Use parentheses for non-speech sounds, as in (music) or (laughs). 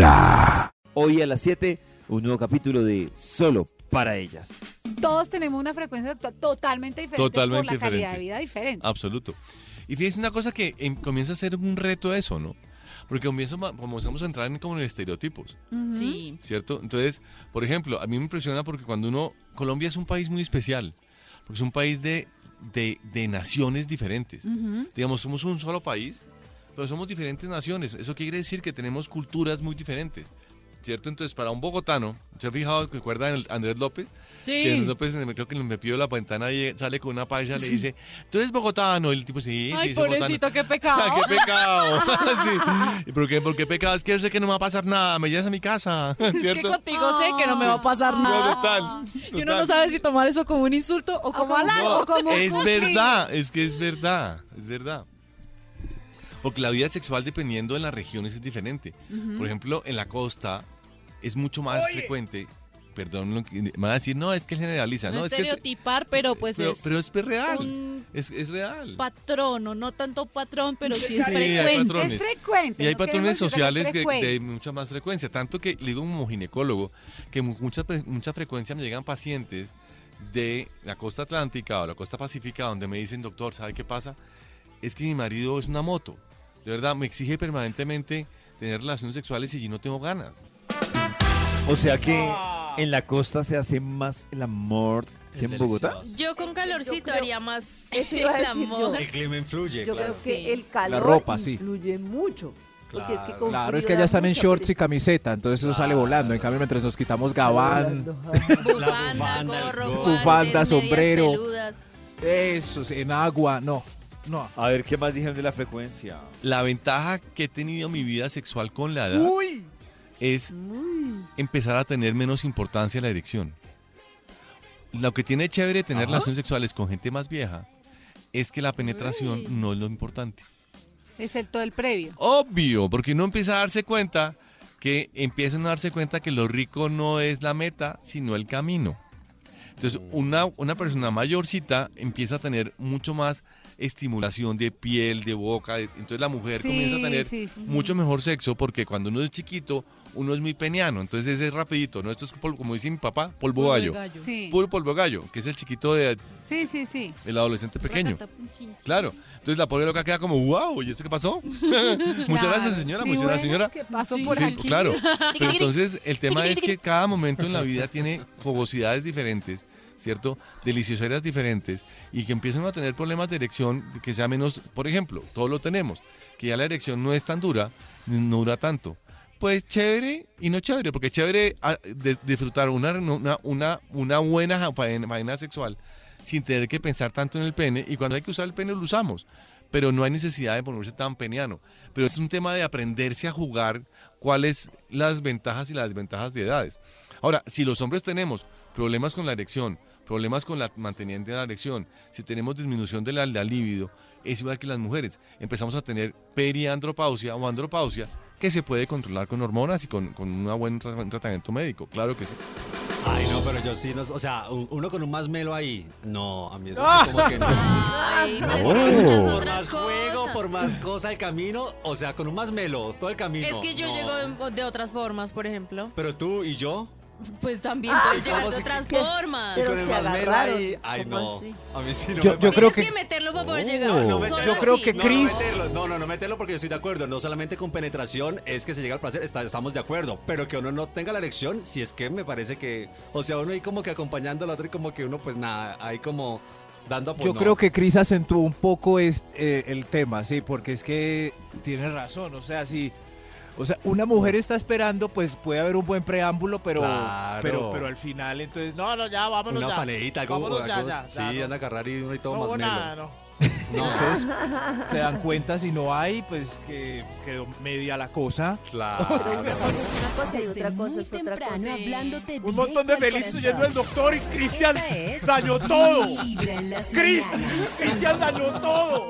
Vibra. Hoy a las 7, un nuevo capítulo de Solo para ellas. Todos tenemos una frecuencia to- totalmente diferente Totalmente por la calidad diferente. de vida diferente. Absoluto. Y fíjense una cosa que em, comienza a ser un reto eso, ¿no? Porque comienzo, comenzamos a entrar en como en estereotipos. Sí. ¿cierto? Entonces, por ejemplo, a mí me impresiona porque cuando uno, Colombia es un país muy especial, porque es un país de, de, de naciones diferentes. Ujú. Digamos, somos un solo país, pero somos diferentes naciones. Eso quiere decir que tenemos culturas muy diferentes. ¿Cierto? Entonces, para un bogotano, ¿se ha fijado el Andrés López? Que Andrés Sí. López, me- creo que me pidió la ventana y sale con una paisa, le dice, ¿tú eres bogotano? Y el tipo, sí, Ay, sí, soy bogotano. pobrecito, qué pecado. ¡Ay, (laughs) qué pecado! (laughs) (laughs) sí. ¿Y por qué, por qué pecado? Es que yo sé que no me va a pasar nada, me llevas a mi casa, Es que ¿cierto? contigo sé que no me va a pasar nada. total, Y uno no sabe si tomar eso como un insulto o como como- halago. No, o como es verdad, es que es verdad, es verdad. Porque la vida sexual dependiendo de las regiones es diferente. Por ejemplo, en la costa es mucho más frecuente. Perdón, lo que- me van a decir, no, es que generaliza. No, No, es que estereotipar, pero pues pero, es pero es real. un Es, es real. patrón, o no tanto patrón, pero sí es Sí, frecuente. patrones. Es frecuente. Y hay no patrones sociales que- de mucha más frecuencia. Tanto que le digo como ginecólogo que mu- mucha, pre- mucha frecuencia me llegan pacientes de la costa atlántica o la costa pacífica donde me dicen, doctor, ¿sabe qué pasa? Es que mi marido es una moto. De verdad, me exige permanentemente tener relaciones sexuales y yo no tengo ganas. O sea que en la costa se hace más el amor que en Bogotá. Yo con calorcito creo- haría más (laughs) Eso iba a el decir yo. amor. El clima influye, Yo claro. creo que Sí. el calor ropa, sí. influye mucho. Porque es que con Claro, es frío que allá da están en mucha shorts y camiseta, entonces eso sale volando. En cambio, mientras nos quitamos gabán, (laughs) Bufanda, bufanda, el gorro, gorro. guantes, Bufanda, medias sombrero. peludas. eso, en agua, no, no. A ver, ¿qué más dijeron de la frecuencia? La ventaja que he tenido en mi vida sexual con la edad es empezar a tener menos importancia la erección. Lo que tiene chévere tener relaciones sexuales con gente más vieja es que la penetración no es lo importante. Es el todo el previo. Obvio, porque uno empieza a darse cuenta que empiezan a darse cuenta que lo rico no es la meta, sino el camino. Entonces, una, una persona mayorcita empieza a tener mucho más estimulación de piel, de boca. de- entonces la mujer Sí, comienza a tener sí, sí. mucho mejor sexo porque cuando uno es chiquito, uno es muy peniano. Entonces ese es rapidito, ¿no? Esto es pol- como dice mi papá, polvo Polvo gallo. gallo. Sí. Puro polvo gallo, que es el chiquito de, Sí, sí, sí. el adolescente pequeño. Claro. Entonces la pobre loca queda como, wow, ¿y eso qué pasó? (laughs) Muchas gracias, señora. Sí, muchas gracias, señora. ¿Qué pasó Sí, por Sí, aquí? claro. (laughs) Pero entonces el tema es que cada momento en la vida tiene fogosidades diferentes, ¿cierto? Delicioseras diferentes y que empiezan a tener problemas de erección que sea menos, por ejemplo, todos lo tenemos, que ya la erección no es tan dura, no dura tanto. Pues chévere y no chévere, porque chévere ah, de- disfrutar una, una, una, una buena faena sexual sin tener que pensar tanto en el pene y cuando hay que usar el pene lo usamos, pero no hay necesidad de ponerse tan peniano. Pero es un tema de aprenderse a jugar cuáles las ventajas y las desventajas de edades. Ahora, si los hombres tenemos problemas con la erección, problemas con la mantenimiento de la erección, si tenemos disminución de la, la libido, es igual que las mujeres. Empezamos a tener periandropausia o andropausia que se puede controlar con hormonas y con, con una buen tra- un tratamiento médico. Claro que sí. Ay, no, pero yo sí, no, o sea, un- uno con un más melo ahí, no, a mí eso (laughs) Ah. como que no. Ay, es muchas Por más juego, cosas. por más cosa el camino, o sea, con un más melo, todo el camino. Es que yo no. llego de, de otras formas, por ejemplo. Pero tú y yo, Pues también Ah, puedes llegar ¿cómo de se- otras formas. y Pero con el más agarraron, ahí, ay ¿cómo no, así? a mí sí no Yo- me yo creo Tienes que- meterlo para poder Oh. llegar. No, no, yo creo así. que No, Chris- no meterlo, no, no, no meterlo porque yo estoy de acuerdo. No solamente con penetración es que se llega al placer, está- estamos de acuerdo. Pero que uno no tenga la erección, si es que me parece que. O sea, uno ahí como que acompañando al otro y como que uno, pues nada, ahí como dando apoyo. Yo creo que Chris acentuó un poco es, eh, el tema, sí, porque es que tiene razón, o sea, si, o sea, una mujer está esperando, pues puede haber un buen preámbulo, pero, Claro. pero, pero al final, entonces, no, no, ya, vámonos Una ya. faneita, algo. Vámonos ya, algo- ya, sí, ya, no. anda a agarrar y uno y todo No más hubo melo. nada, no. (laughs) No, Ustedes se dan cuenta si no hay, pues que quedó media la cosa. claro. (laughs) Una cosa una y otra cosa muy es otra temprano cosa. hablándote Un montón de felices yendo al doctor y Cristian dañó todo. Cristian dañó todo.